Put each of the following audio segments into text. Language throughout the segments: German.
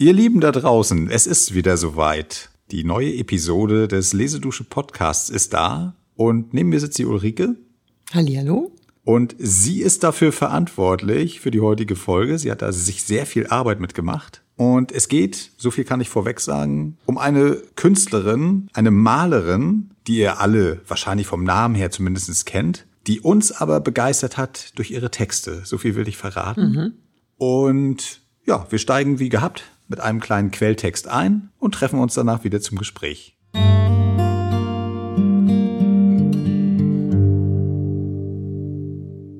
Ihr Lieben da draußen, es ist wieder soweit. Die neue Episode des Lesedusche Podcasts ist da und neben mir sitzt die Ulrike. Hallihallo. Und sie ist dafür verantwortlich für die heutige Folge. Sie hat da sich sehr viel Arbeit mitgemacht. Und es geht, so viel kann ich vorweg sagen, um eine Künstlerin, eine Malerin, die ihr alle wahrscheinlich vom Namen her zumindest kennt, die uns aber begeistert hat durch ihre Texte. So viel will ich verraten. Mhm. Und ja, wir steigen wie gehabt mit einem kleinen Quelltext ein und treffen uns danach wieder zum Gespräch.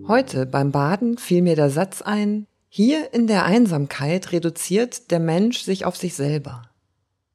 Heute beim Baden fiel mir der Satz ein, hier in der Einsamkeit reduziert der Mensch sich auf sich selber.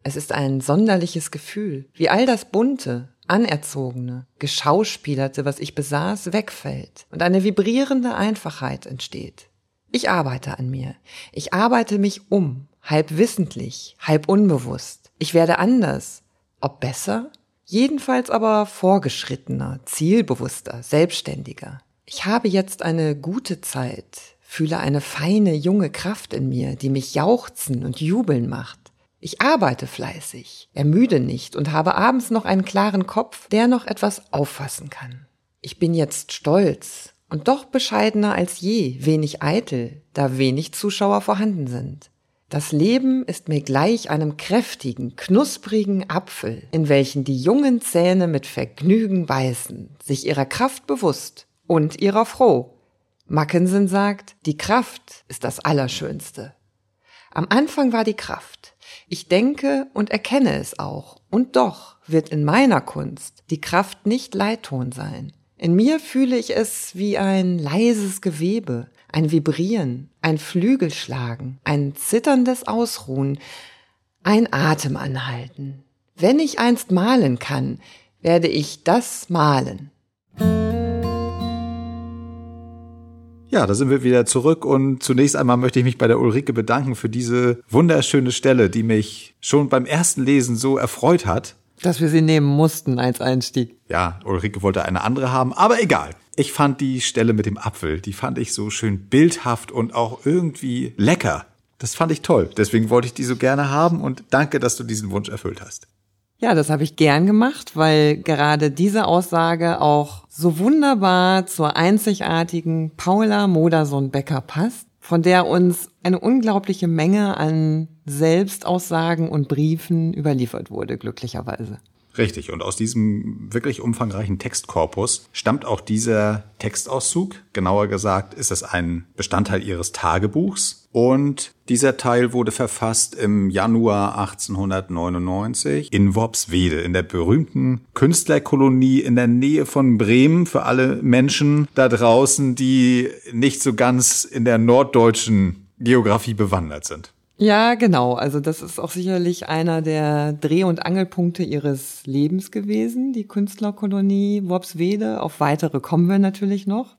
Es ist ein sonderliches Gefühl, wie all das Bunte, Anerzogene, Geschauspielerte, was ich besaß, wegfällt und eine vibrierende Einfachheit entsteht. Ich arbeite an mir. Ich arbeite mich um, halb wissentlich, halb unbewusst. Ich werde anders. Ob besser? Jedenfalls aber vorgeschrittener, zielbewusster, selbstständiger. Ich habe jetzt eine gute Zeit, fühle eine feine, junge Kraft in mir, die mich jauchzen und jubeln macht. Ich arbeite fleißig, ermüde nicht und habe abends noch einen klaren Kopf, der noch etwas auffassen kann. Ich bin jetzt stolz und doch bescheidener als je, wenig eitel, da wenig Zuschauer vorhanden sind. Das Leben ist mir gleich einem kräftigen, knusprigen Apfel, in welchen die jungen Zähne mit Vergnügen beißen, sich ihrer Kraft bewusst und ihrer froh. Mackensen sagt, die Kraft ist das Allerschönste. Am Anfang war die Kraft. Ich denke und erkenne es auch. Und doch wird in meiner Kunst die Kraft nicht Leitton sein. In mir fühle ich es wie ein leises Gewebe, ein Vibrieren, ein Flügelschlagen, ein zitterndes Ausruhen, ein Atem anhalten. Wenn ich einst malen kann, werde ich das malen. Ja, da sind wir wieder zurück und zunächst einmal möchte ich mich bei der Ulrike bedanken für diese wunderschöne Stelle, die mich schon beim ersten Lesen so erfreut hat. Dass wir sie nehmen mussten als Einstieg. Ja, Ulrike wollte eine andere haben, aber egal. Ich fand die Stelle mit dem Apfel, die fand ich so schön bildhaft und auch irgendwie lecker. Das fand ich toll. Deswegen wollte ich die so gerne haben und danke, dass du diesen Wunsch erfüllt hast. Ja, das habe ich gern gemacht, weil gerade diese Aussage auch so wunderbar zur einzigartigen Paula Modersohn-Becker passt, von der uns eine unglaubliche Menge an Selbstaussagen und Briefen überliefert wurde, glücklicherweise. Richtig, und aus diesem wirklich umfangreichen Textkorpus stammt auch dieser Textauszug. Genauer gesagt ist es ein Bestandteil ihres Tagebuchs. Und dieser Teil wurde verfasst im Januar 1899 in Worpswede, in der berühmten Künstlerkolonie in der Nähe von Bremen für alle Menschen da draußen, die nicht so ganz in der norddeutschen Geografie bewandert sind. Ja, genau. Also das ist auch sicherlich einer der Dreh- und Angelpunkte ihres Lebens gewesen, die Künstlerkolonie Worpswede. Auf weitere kommen wir natürlich noch.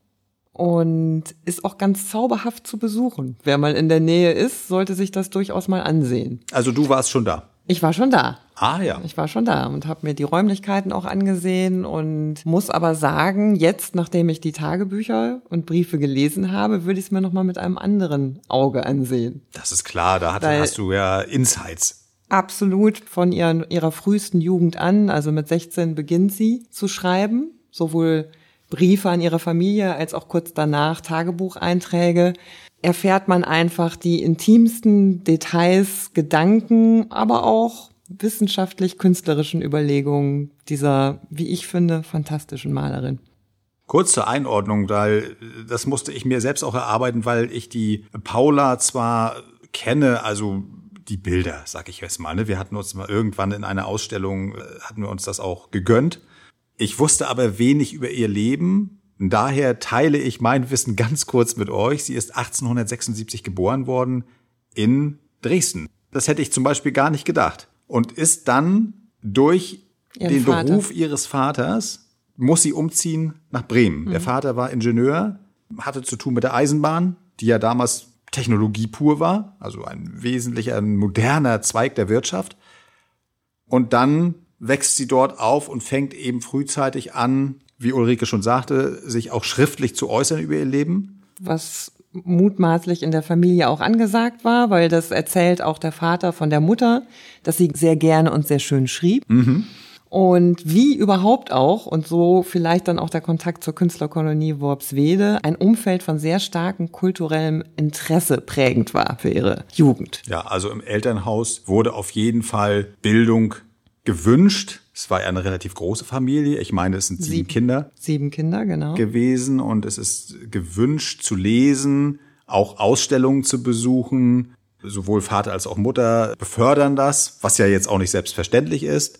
Und ist auch ganz zauberhaft zu besuchen. Wer mal in der Nähe ist, sollte sich das durchaus mal ansehen. Also du warst schon da. Ich war schon da. Ah ja. Ich war schon da und habe mir die Räumlichkeiten auch angesehen und muss aber sagen, jetzt, nachdem ich die Tagebücher und Briefe gelesen habe, würde ich es mir nochmal mit einem anderen Auge ansehen. Das ist klar, da hat, hast du ja Insights. Absolut von ihren, ihrer frühesten Jugend an, also mit 16 beginnt sie zu schreiben, sowohl Briefe an ihre Familie als auch kurz danach Tagebucheinträge erfährt man einfach die intimsten Details, Gedanken, aber auch wissenschaftlich-künstlerischen Überlegungen dieser, wie ich finde, fantastischen Malerin. Kurz zur Einordnung, weil das musste ich mir selbst auch erarbeiten, weil ich die Paula zwar kenne, also die Bilder, sag ich jetzt mal. Ne? Wir hatten uns mal irgendwann in einer Ausstellung, äh, hatten wir uns das auch gegönnt. Ich wusste aber wenig über ihr Leben, Daher teile ich mein Wissen ganz kurz mit euch. Sie ist 1876 geboren worden in Dresden. Das hätte ich zum Beispiel gar nicht gedacht. Und ist dann durch Ihren den Vater. Beruf ihres Vaters, muss sie umziehen nach Bremen. Mhm. Der Vater war Ingenieur, hatte zu tun mit der Eisenbahn, die ja damals Technologie pur war, also ein wesentlicher, ein moderner Zweig der Wirtschaft. Und dann wächst sie dort auf und fängt eben frühzeitig an, wie Ulrike schon sagte, sich auch schriftlich zu äußern über ihr Leben. Was mutmaßlich in der Familie auch angesagt war, weil das erzählt auch der Vater von der Mutter, dass sie sehr gerne und sehr schön schrieb. Mhm. Und wie überhaupt auch, und so vielleicht dann auch der Kontakt zur Künstlerkolonie Worpswede, ein Umfeld von sehr starkem kulturellem Interesse prägend war für ihre Jugend. Ja, also im Elternhaus wurde auf jeden Fall Bildung gewünscht. Es war ja eine relativ große Familie. Ich meine, es sind sieben, sieben Kinder. Sieben Kinder, genau. Gewesen und es ist gewünscht zu lesen, auch Ausstellungen zu besuchen. Sowohl Vater als auch Mutter befördern das, was ja jetzt auch nicht selbstverständlich ist.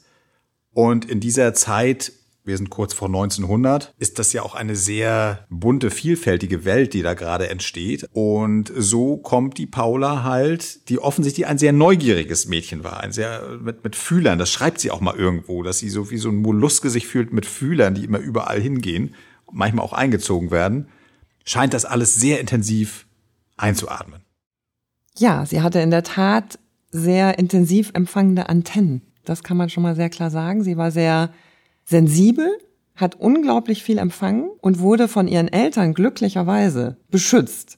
Und in dieser Zeit, wir sind kurz vor 1900, ist das ja auch eine sehr bunte, vielfältige Welt, die da gerade entsteht. Und so kommt die Paula halt, die offensichtlich ein sehr neugieriges Mädchen war, ein sehr mit, mit Fühlern. Das schreibt sie auch mal irgendwo, dass sie so wie so ein Molluske sich fühlt mit Fühlern, die immer überall hingehen, manchmal auch eingezogen werden. Scheint das alles sehr intensiv einzuatmen. Ja, sie hatte in der Tat sehr intensiv empfangende Antennen. Das kann man schon mal sehr klar sagen. Sie war sehr sensibel, hat unglaublich viel empfangen und wurde von ihren Eltern glücklicherweise beschützt.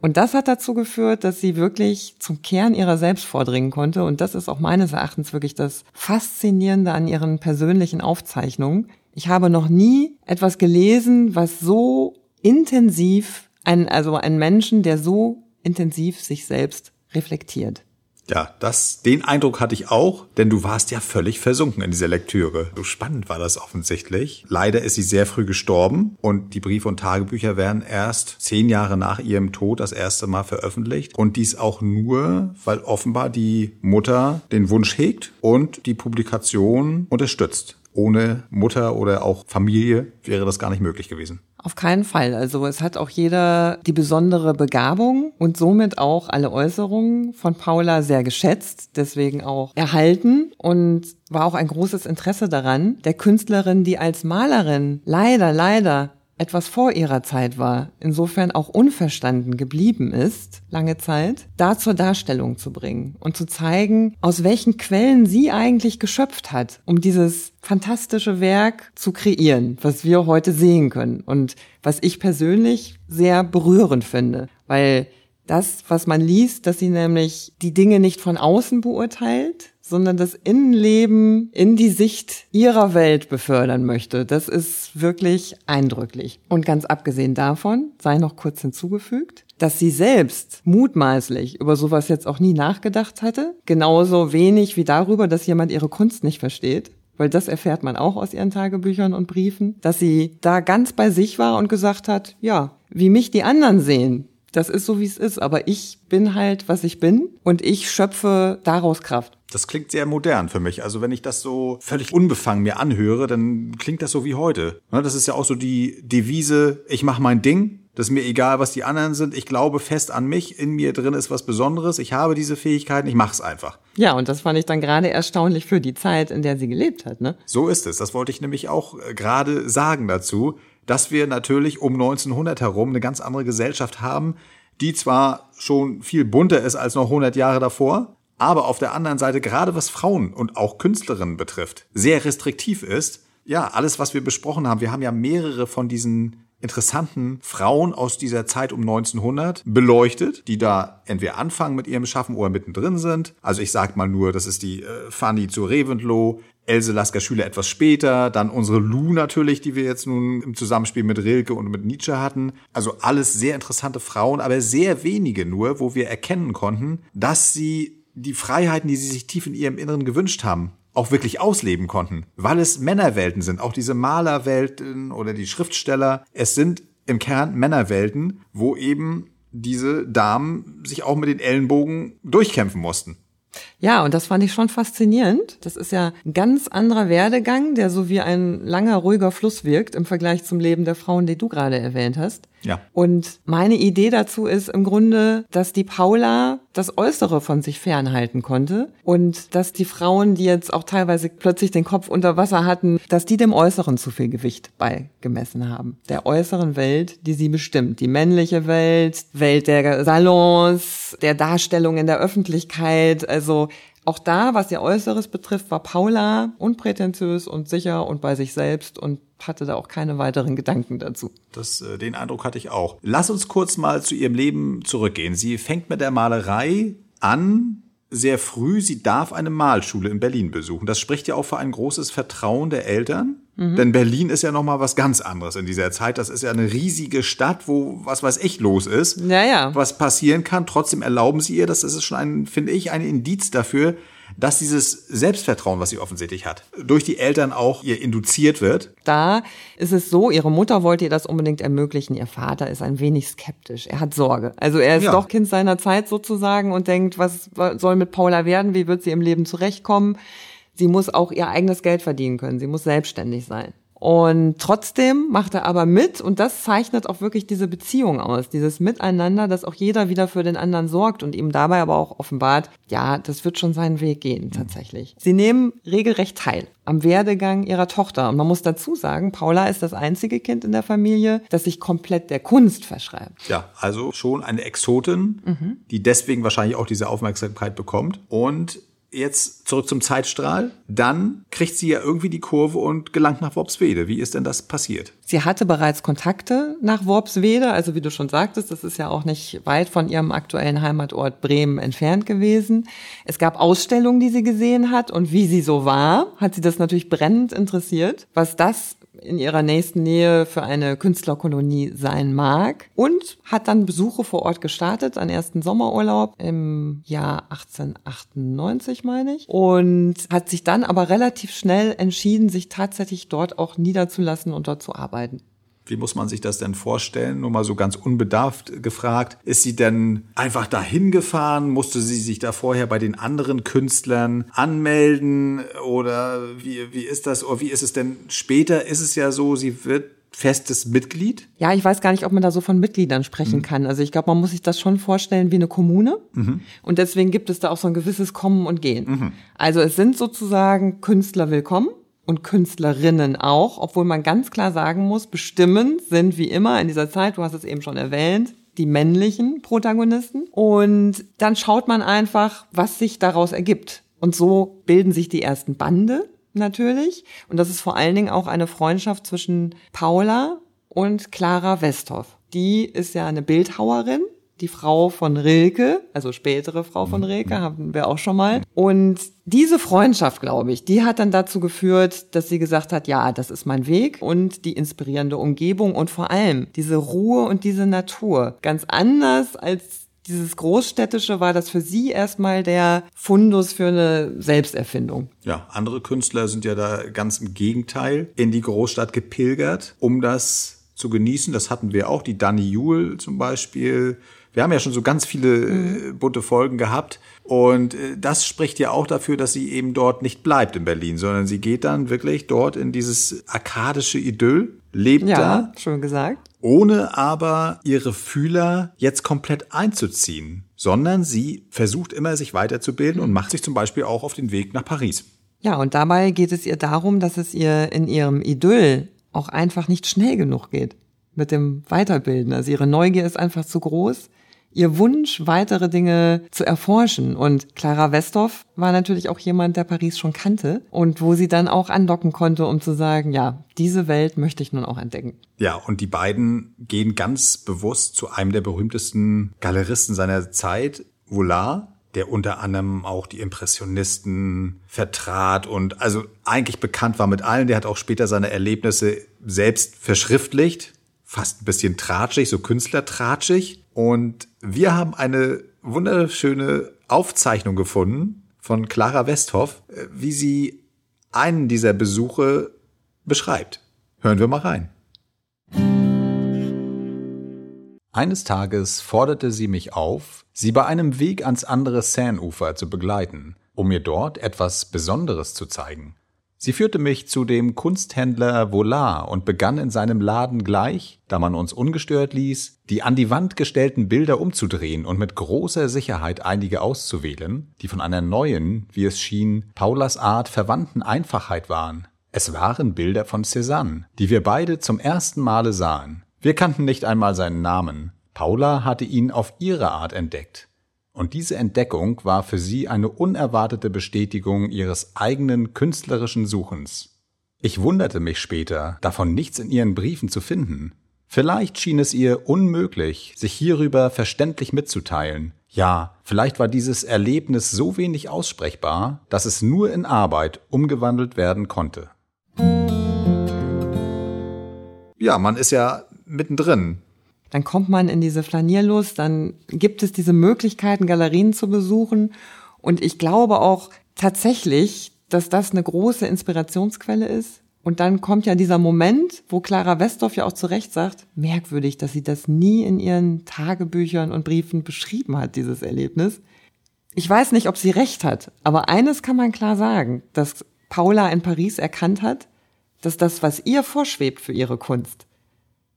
Und das hat dazu geführt, dass sie wirklich zum Kern ihrer selbst vordringen konnte. Und das ist auch meines Erachtens wirklich das Faszinierende an ihren persönlichen Aufzeichnungen. Ich habe noch nie etwas gelesen, was so intensiv, ein, also ein Menschen, der so intensiv sich selbst reflektiert. Ja, das, den Eindruck hatte ich auch, denn du warst ja völlig versunken in dieser Lektüre. So spannend war das offensichtlich. Leider ist sie sehr früh gestorben und die Briefe und Tagebücher werden erst zehn Jahre nach ihrem Tod das erste Mal veröffentlicht. Und dies auch nur, weil offenbar die Mutter den Wunsch hegt und die Publikation unterstützt. Ohne Mutter oder auch Familie wäre das gar nicht möglich gewesen. Auf keinen Fall. Also es hat auch jeder die besondere Begabung und somit auch alle Äußerungen von Paula sehr geschätzt, deswegen auch erhalten und war auch ein großes Interesse daran, der Künstlerin, die als Malerin leider, leider etwas vor ihrer Zeit war, insofern auch unverstanden geblieben ist, lange Zeit, da zur Darstellung zu bringen und zu zeigen, aus welchen Quellen sie eigentlich geschöpft hat, um dieses fantastische Werk zu kreieren, was wir heute sehen können und was ich persönlich sehr berührend finde, weil das, was man liest, dass sie nämlich die Dinge nicht von außen beurteilt, sondern das Innenleben in die Sicht ihrer Welt befördern möchte. Das ist wirklich eindrücklich. Und ganz abgesehen davon, sei noch kurz hinzugefügt, dass sie selbst mutmaßlich über sowas jetzt auch nie nachgedacht hatte, genauso wenig wie darüber, dass jemand ihre Kunst nicht versteht, weil das erfährt man auch aus ihren Tagebüchern und Briefen, dass sie da ganz bei sich war und gesagt hat, ja, wie mich die anderen sehen, das ist so, wie es ist, aber ich bin halt, was ich bin und ich schöpfe daraus Kraft. Das klingt sehr modern für mich. Also wenn ich das so völlig unbefangen mir anhöre, dann klingt das so wie heute. Ne, das ist ja auch so die Devise, ich mache mein Ding, das ist mir egal, was die anderen sind. Ich glaube fest an mich. In mir drin ist was Besonderes. Ich habe diese Fähigkeiten. Ich mache es einfach. Ja, und das fand ich dann gerade erstaunlich für die Zeit, in der sie gelebt hat. Ne? So ist es. Das wollte ich nämlich auch äh, gerade sagen dazu, dass wir natürlich um 1900 herum eine ganz andere Gesellschaft haben, die zwar schon viel bunter ist als noch 100 Jahre davor, aber auf der anderen Seite, gerade was Frauen und auch Künstlerinnen betrifft, sehr restriktiv ist. Ja, alles, was wir besprochen haben, wir haben ja mehrere von diesen interessanten Frauen aus dieser Zeit um 1900 beleuchtet, die da entweder anfangen mit ihrem Schaffen oder mittendrin sind. Also ich sag mal nur, das ist die äh, Fanny zu Reventlow, Else Lasker Schüler etwas später, dann unsere Lou natürlich, die wir jetzt nun im Zusammenspiel mit Rilke und mit Nietzsche hatten. Also alles sehr interessante Frauen, aber sehr wenige nur, wo wir erkennen konnten, dass sie die Freiheiten, die sie sich tief in ihrem Inneren gewünscht haben, auch wirklich ausleben konnten, weil es Männerwelten sind, auch diese Malerwelten oder die Schriftsteller. Es sind im Kern Männerwelten, wo eben diese Damen sich auch mit den Ellenbogen durchkämpfen mussten. Ja, und das fand ich schon faszinierend. Das ist ja ein ganz anderer Werdegang, der so wie ein langer, ruhiger Fluss wirkt im Vergleich zum Leben der Frauen, die du gerade erwähnt hast. Ja. Und meine Idee dazu ist im Grunde, dass die Paula das Äußere von sich fernhalten konnte und dass die Frauen, die jetzt auch teilweise plötzlich den Kopf unter Wasser hatten, dass die dem Äußeren zu viel Gewicht beigemessen haben. Der äußeren Welt, die sie bestimmt. Die männliche Welt, Welt der Salons, der Darstellung in der Öffentlichkeit, also auch da, was ihr Äußeres betrifft, war Paula unprätentiös und sicher und bei sich selbst und hatte da auch keine weiteren Gedanken dazu. Das, äh, den Eindruck hatte ich auch. Lass uns kurz mal zu ihrem Leben zurückgehen. Sie fängt mit der Malerei an, sehr früh, sie darf eine Malschule in Berlin besuchen. Das spricht ja auch für ein großes Vertrauen der Eltern. Mhm. Denn Berlin ist ja noch mal was ganz anderes in dieser Zeit. Das ist ja eine riesige Stadt, wo was weiß ich los ist. Ja, ja. Was passieren kann. Trotzdem erlauben sie ihr, das ist schon ein, finde ich, ein Indiz dafür, dass dieses Selbstvertrauen, was sie offensichtlich hat, durch die Eltern auch ihr induziert wird. Da ist es so, ihre Mutter wollte ihr das unbedingt ermöglichen. Ihr Vater ist ein wenig skeptisch. Er hat Sorge. Also er ist ja. doch Kind seiner Zeit sozusagen und denkt, was soll mit Paula werden? Wie wird sie im Leben zurechtkommen? Sie muss auch ihr eigenes Geld verdienen können. Sie muss selbstständig sein. Und trotzdem macht er aber mit und das zeichnet auch wirklich diese Beziehung aus, dieses Miteinander, dass auch jeder wieder für den anderen sorgt und ihm dabei aber auch offenbart, ja, das wird schon seinen Weg gehen tatsächlich. Sie nehmen regelrecht teil am Werdegang ihrer Tochter. Und man muss dazu sagen, Paula ist das einzige Kind in der Familie, das sich komplett der Kunst verschreibt. Ja, also schon eine Exotin, mhm. die deswegen wahrscheinlich auch diese Aufmerksamkeit bekommt. Und jetzt zurück zum Zeitstrahl. Dann kriegt sie ja irgendwie die Kurve und gelangt nach Worpswede. Wie ist denn das passiert? Sie hatte bereits Kontakte nach Worpswede. Also wie du schon sagtest, das ist ja auch nicht weit von ihrem aktuellen Heimatort Bremen entfernt gewesen. Es gab Ausstellungen, die sie gesehen hat und wie sie so war, hat sie das natürlich brennend interessiert. Was das in ihrer nächsten Nähe für eine Künstlerkolonie sein mag und hat dann Besuche vor Ort gestartet, einen ersten Sommerurlaub im Jahr 1898, meine ich, und hat sich dann aber relativ schnell entschieden, sich tatsächlich dort auch niederzulassen und dort zu arbeiten. Wie muss man sich das denn vorstellen? Nur mal so ganz unbedarft gefragt. Ist sie denn einfach dahin gefahren? Musste sie sich da vorher bei den anderen Künstlern anmelden? Oder wie, wie ist das? Oder wie ist es denn später? Ist es ja so, sie wird festes Mitglied? Ja, ich weiß gar nicht, ob man da so von Mitgliedern sprechen mhm. kann. Also ich glaube, man muss sich das schon vorstellen wie eine Kommune. Mhm. Und deswegen gibt es da auch so ein gewisses Kommen und Gehen. Mhm. Also es sind sozusagen Künstler willkommen und Künstlerinnen auch, obwohl man ganz klar sagen muss, bestimmend sind wie immer in dieser Zeit, du hast es eben schon erwähnt, die männlichen Protagonisten. Und dann schaut man einfach, was sich daraus ergibt. Und so bilden sich die ersten Bande natürlich. Und das ist vor allen Dingen auch eine Freundschaft zwischen Paula und Clara Westhoff. Die ist ja eine Bildhauerin die Frau von Rilke, also spätere Frau von mhm. Rilke, haben wir auch schon mal. Und diese Freundschaft, glaube ich, die hat dann dazu geführt, dass sie gesagt hat, ja, das ist mein Weg und die inspirierende Umgebung und vor allem diese Ruhe und diese Natur. Ganz anders als dieses Großstädtische war das für sie erstmal der Fundus für eine Selbsterfindung. Ja, andere Künstler sind ja da ganz im Gegenteil in die Großstadt gepilgert, um das zu genießen. Das hatten wir auch, die Danny Jule zum Beispiel, wir haben ja schon so ganz viele äh, bunte Folgen gehabt. Und äh, das spricht ja auch dafür, dass sie eben dort nicht bleibt in Berlin, sondern sie geht dann wirklich dort in dieses arkadische Idyll, lebt ja, da. schon gesagt. Ohne aber ihre Fühler jetzt komplett einzuziehen, sondern sie versucht immer, sich weiterzubilden und macht sich zum Beispiel auch auf den Weg nach Paris. Ja, und dabei geht es ihr darum, dass es ihr in ihrem Idyll auch einfach nicht schnell genug geht mit dem Weiterbilden. Also ihre Neugier ist einfach zu groß ihr Wunsch, weitere Dinge zu erforschen. Und Clara Westhoff war natürlich auch jemand, der Paris schon kannte und wo sie dann auch andocken konnte, um zu sagen, ja, diese Welt möchte ich nun auch entdecken. Ja, und die beiden gehen ganz bewusst zu einem der berühmtesten Galeristen seiner Zeit, Voulard, der unter anderem auch die Impressionisten vertrat und also eigentlich bekannt war mit allen. Der hat auch später seine Erlebnisse selbst verschriftlicht, fast ein bisschen tratschig, so künstlertratschig. Und wir haben eine wunderschöne Aufzeichnung gefunden von Clara Westhoff, äh, wie sie einen dieser Besuche beschreibt. Hören wir mal rein. Eines Tages forderte sie mich auf, sie bei einem Weg ans andere Seineufer zu begleiten, um mir dort etwas Besonderes zu zeigen. Sie führte mich zu dem Kunsthändler Volar und begann in seinem Laden gleich, da man uns ungestört ließ, die an die Wand gestellten Bilder umzudrehen und mit großer Sicherheit einige auszuwählen, die von einer neuen, wie es schien, Paulas Art verwandten Einfachheit waren. Es waren Bilder von Cézanne, die wir beide zum ersten Male sahen. Wir kannten nicht einmal seinen Namen. Paula hatte ihn auf ihre Art entdeckt. Und diese Entdeckung war für sie eine unerwartete Bestätigung ihres eigenen künstlerischen Suchens. Ich wunderte mich später, davon nichts in ihren Briefen zu finden. Vielleicht schien es ihr unmöglich, sich hierüber verständlich mitzuteilen. Ja, vielleicht war dieses Erlebnis so wenig aussprechbar, dass es nur in Arbeit umgewandelt werden konnte. Ja, man ist ja mittendrin. Dann kommt man in diese Flanierlust, dann gibt es diese Möglichkeiten, Galerien zu besuchen. Und ich glaube auch tatsächlich, dass das eine große Inspirationsquelle ist. Und dann kommt ja dieser Moment, wo Clara Westhoff ja auch zu Recht sagt, merkwürdig, dass sie das nie in ihren Tagebüchern und Briefen beschrieben hat, dieses Erlebnis. Ich weiß nicht, ob sie recht hat, aber eines kann man klar sagen, dass Paula in Paris erkannt hat, dass das, was ihr vorschwebt für ihre Kunst,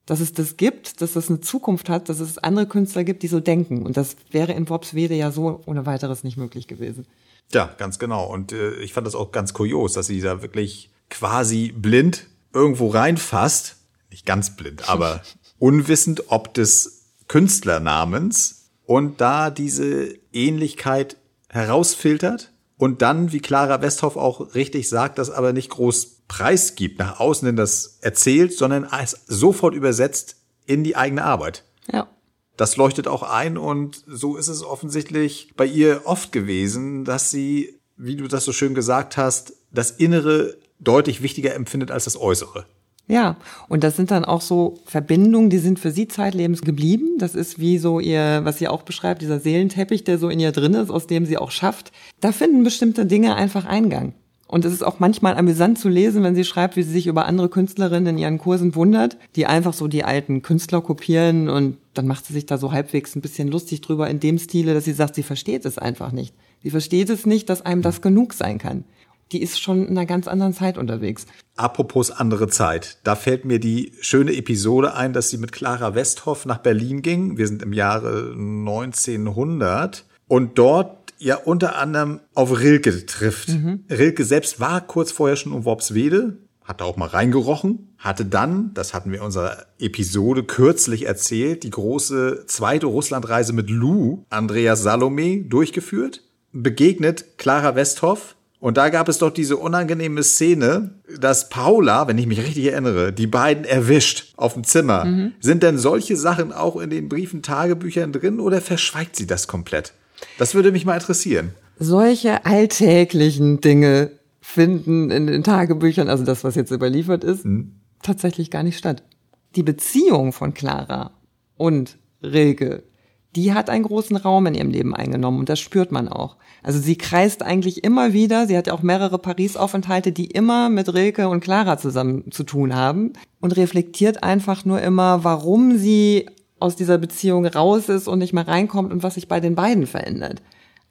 dass es das gibt, dass es eine Zukunft hat, dass es andere Künstler gibt, die so denken. Und das wäre in Worpswede ja so ohne weiteres nicht möglich gewesen. Ja, ganz genau. Und äh, ich fand das auch ganz kurios, dass sie da wirklich quasi blind irgendwo reinfasst. Nicht ganz blind, aber unwissend ob des Künstlernamens und da diese Ähnlichkeit herausfiltert und dann, wie Clara Westhoff auch richtig sagt, das aber nicht groß preisgibt, nach außen hin das erzählt, sondern es sofort übersetzt in die eigene Arbeit. Ja. Das leuchtet auch ein und so ist es offensichtlich bei ihr oft gewesen, dass sie, wie du das so schön gesagt hast, das Innere deutlich wichtiger empfindet als das Äußere. Ja, und das sind dann auch so Verbindungen, die sind für sie zeitlebens geblieben. Das ist wie so ihr, was sie auch beschreibt, dieser Seelenteppich, der so in ihr drin ist, aus dem sie auch schafft. Da finden bestimmte Dinge einfach Eingang. Und es ist auch manchmal amüsant zu lesen, wenn sie schreibt, wie sie sich über andere Künstlerinnen in ihren Kursen wundert, die einfach so die alten Künstler kopieren und dann macht sie sich da so halbwegs ein bisschen lustig drüber in dem Stile, dass sie sagt, sie versteht es einfach nicht. Sie versteht es nicht, dass einem das genug sein kann. Die ist schon in einer ganz anderen Zeit unterwegs. Apropos andere Zeit, da fällt mir die schöne Episode ein, dass sie mit Clara Westhoff nach Berlin ging. Wir sind im Jahre 1900 und dort ja unter anderem auf Rilke trifft. Mhm. Rilke selbst war kurz vorher schon um Worpswede, hatte auch mal reingerochen, hatte dann, das hatten wir in unserer Episode kürzlich erzählt, die große zweite Russlandreise mit Lou, Andreas Salome, durchgeführt, begegnet Clara Westhoff, und da gab es doch diese unangenehme Szene, dass Paula, wenn ich mich richtig erinnere, die beiden erwischt auf dem Zimmer. Mhm. Sind denn solche Sachen auch in den Briefen, Tagebüchern drin oder verschweigt sie das komplett? Das würde mich mal interessieren. Solche alltäglichen Dinge finden in den Tagebüchern, also das, was jetzt überliefert ist, hm. tatsächlich gar nicht statt. Die Beziehung von Clara und Rilke, die hat einen großen Raum in ihrem Leben eingenommen und das spürt man auch. Also sie kreist eigentlich immer wieder, sie hat ja auch mehrere Paris-Aufenthalte, die immer mit Rilke und Clara zusammen zu tun haben und reflektiert einfach nur immer, warum sie aus dieser Beziehung raus ist und nicht mehr reinkommt und was sich bei den beiden verändert.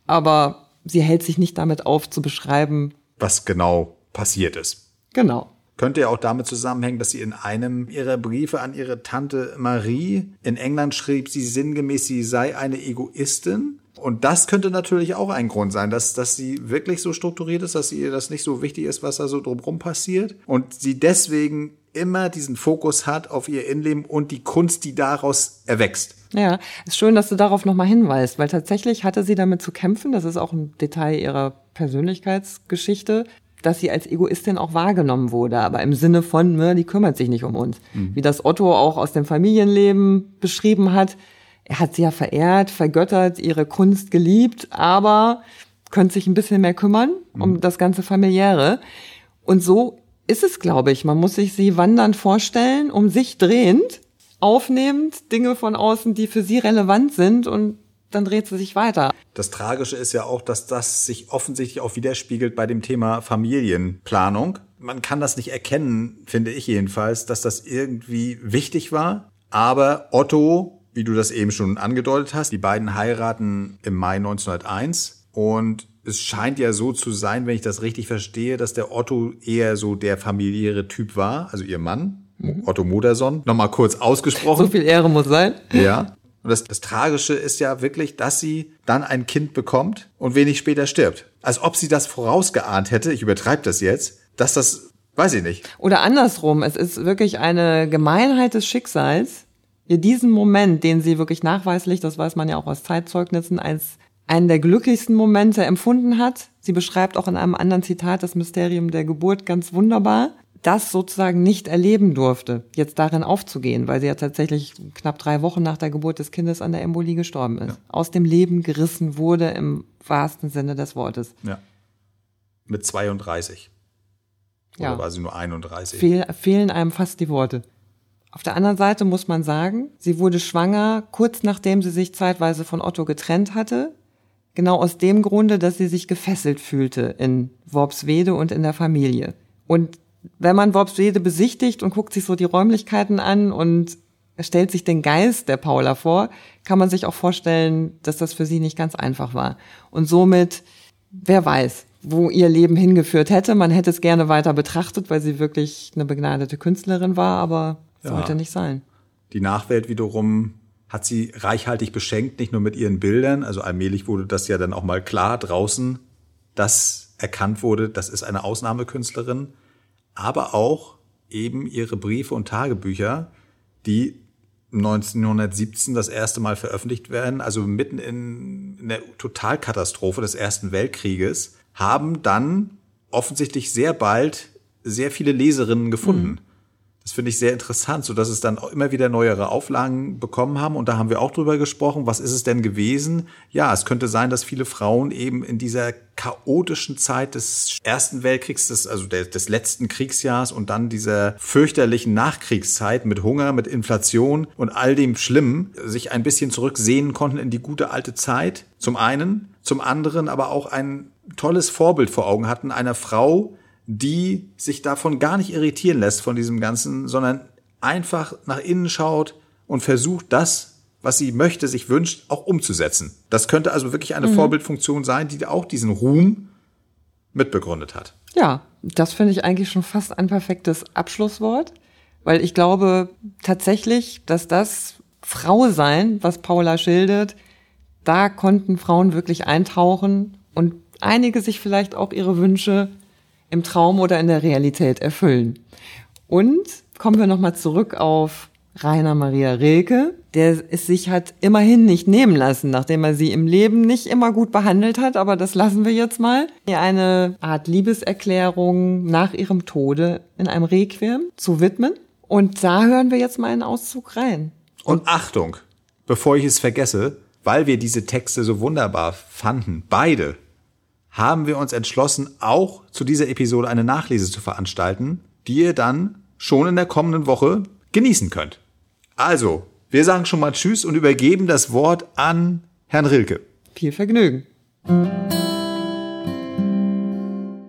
Aber sie hält sich nicht damit auf zu beschreiben, was genau passiert ist. Genau. Könnte ja auch damit zusammenhängen, dass sie in einem ihrer Briefe an ihre Tante Marie in England schrieb, sie sinngemäß, sie sei eine Egoistin. Und das könnte natürlich auch ein Grund sein, dass, dass sie wirklich so strukturiert ist, dass ihr das nicht so wichtig ist, was da so drumherum passiert. Und sie deswegen immer diesen Fokus hat auf ihr Innenleben und die Kunst, die daraus erwächst. Ja, ist schön, dass du darauf nochmal hinweist, weil tatsächlich hatte sie damit zu kämpfen, das ist auch ein Detail ihrer Persönlichkeitsgeschichte, dass sie als Egoistin auch wahrgenommen wurde, aber im Sinne von, ne, die kümmert sich nicht um uns. Mhm. Wie das Otto auch aus dem Familienleben beschrieben hat. Er hat sie ja verehrt, vergöttert, ihre Kunst geliebt, aber könnte sich ein bisschen mehr kümmern um mhm. das ganze familiäre. Und so ist es, glaube ich. Man muss sich sie wandernd vorstellen, um sich drehend, aufnehmend, Dinge von außen, die für sie relevant sind und dann dreht sie sich weiter. Das Tragische ist ja auch, dass das sich offensichtlich auch widerspiegelt bei dem Thema Familienplanung. Man kann das nicht erkennen, finde ich jedenfalls, dass das irgendwie wichtig war. Aber Otto, wie du das eben schon angedeutet hast, die beiden heiraten im Mai 1901 und es scheint ja so zu sein, wenn ich das richtig verstehe, dass der Otto eher so der familiäre Typ war, also ihr Mann, mhm. Otto Moderson. Nochmal kurz ausgesprochen. So viel Ehre muss sein. Ja. Und das, das Tragische ist ja wirklich, dass sie dann ein Kind bekommt und wenig später stirbt. Als ob sie das vorausgeahnt hätte, ich übertreibe das jetzt, dass das, weiß ich nicht. Oder andersrum, es ist wirklich eine Gemeinheit des Schicksals, ihr diesen Moment, den sie wirklich nachweislich, das weiß man ja auch aus Zeitzeugnissen, als einen der glücklichsten Momente empfunden hat. Sie beschreibt auch in einem anderen Zitat das Mysterium der Geburt ganz wunderbar, das sozusagen nicht erleben durfte, jetzt darin aufzugehen, weil sie ja tatsächlich knapp drei Wochen nach der Geburt des Kindes an der Embolie gestorben ist. Ja. Aus dem Leben gerissen wurde im wahrsten Sinne des Wortes. Ja. Mit 32. Oder ja. war sie nur 31? Fehl, fehlen einem fast die Worte. Auf der anderen Seite muss man sagen, sie wurde schwanger kurz nachdem sie sich zeitweise von Otto getrennt hatte. Genau aus dem Grunde, dass sie sich gefesselt fühlte in Worpswede und in der Familie. Und wenn man Worpswede besichtigt und guckt sich so die Räumlichkeiten an und stellt sich den Geist der Paula vor, kann man sich auch vorstellen, dass das für sie nicht ganz einfach war. Und somit, wer weiß, wo ihr Leben hingeführt hätte. Man hätte es gerne weiter betrachtet, weil sie wirklich eine begnadete Künstlerin war, aber ja. sollte nicht sein. Die Nachwelt wiederum hat sie reichhaltig beschenkt, nicht nur mit ihren Bildern, also allmählich wurde das ja dann auch mal klar draußen, dass erkannt wurde, das ist eine Ausnahmekünstlerin, aber auch eben ihre Briefe und Tagebücher, die 1917 das erste Mal veröffentlicht werden, also mitten in, in der Totalkatastrophe des Ersten Weltkrieges, haben dann offensichtlich sehr bald sehr viele Leserinnen gefunden. Mhm. Das finde ich sehr interessant, so dass es dann immer wieder neuere Auflagen bekommen haben. Und da haben wir auch drüber gesprochen. Was ist es denn gewesen? Ja, es könnte sein, dass viele Frauen eben in dieser chaotischen Zeit des Ersten Weltkriegs, des, also der, des letzten Kriegsjahrs und dann dieser fürchterlichen Nachkriegszeit mit Hunger, mit Inflation und all dem Schlimmen sich ein bisschen zurücksehen konnten in die gute alte Zeit. Zum einen, zum anderen aber auch ein tolles Vorbild vor Augen hatten einer Frau, die sich davon gar nicht irritieren lässt von diesem Ganzen, sondern einfach nach innen schaut und versucht, das, was sie möchte, sich wünscht, auch umzusetzen. Das könnte also wirklich eine mhm. Vorbildfunktion sein, die auch diesen Ruhm mitbegründet hat. Ja, das finde ich eigentlich schon fast ein perfektes Abschlusswort, weil ich glaube tatsächlich, dass das Frau sein, was Paula schildert, da konnten Frauen wirklich eintauchen und einige sich vielleicht auch ihre Wünsche im Traum oder in der Realität erfüllen. Und kommen wir nochmal zurück auf Rainer Maria Rilke, der es sich hat immerhin nicht nehmen lassen, nachdem er sie im Leben nicht immer gut behandelt hat, aber das lassen wir jetzt mal, ihr eine Art Liebeserklärung nach ihrem Tode in einem Requiem zu widmen. Und da hören wir jetzt mal einen Auszug rein. Und, Und Achtung, bevor ich es vergesse, weil wir diese Texte so wunderbar fanden, beide, haben wir uns entschlossen, auch zu dieser Episode eine Nachlese zu veranstalten, die ihr dann schon in der kommenden Woche genießen könnt. Also, wir sagen schon mal Tschüss und übergeben das Wort an Herrn Rilke. Viel Vergnügen.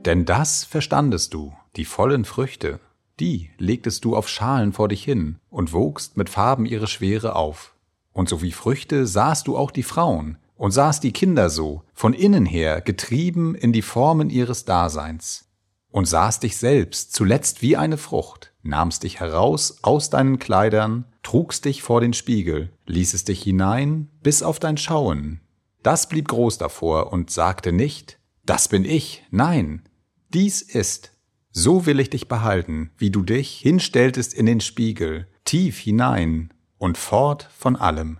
Denn das verstandest du, die vollen Früchte, die legtest du auf Schalen vor dich hin und wogst mit Farben ihre Schwere auf. Und so wie Früchte sahst du auch die Frauen, und sahst die Kinder so, von innen her, getrieben in die Formen ihres Daseins. Und sahst dich selbst zuletzt wie eine Frucht, nahmst dich heraus aus deinen Kleidern, trugst dich vor den Spiegel, ließest dich hinein bis auf dein Schauen. Das blieb groß davor und sagte nicht, das bin ich, nein, dies ist. So will ich dich behalten, wie du dich hinstelltest in den Spiegel, tief hinein und fort von allem.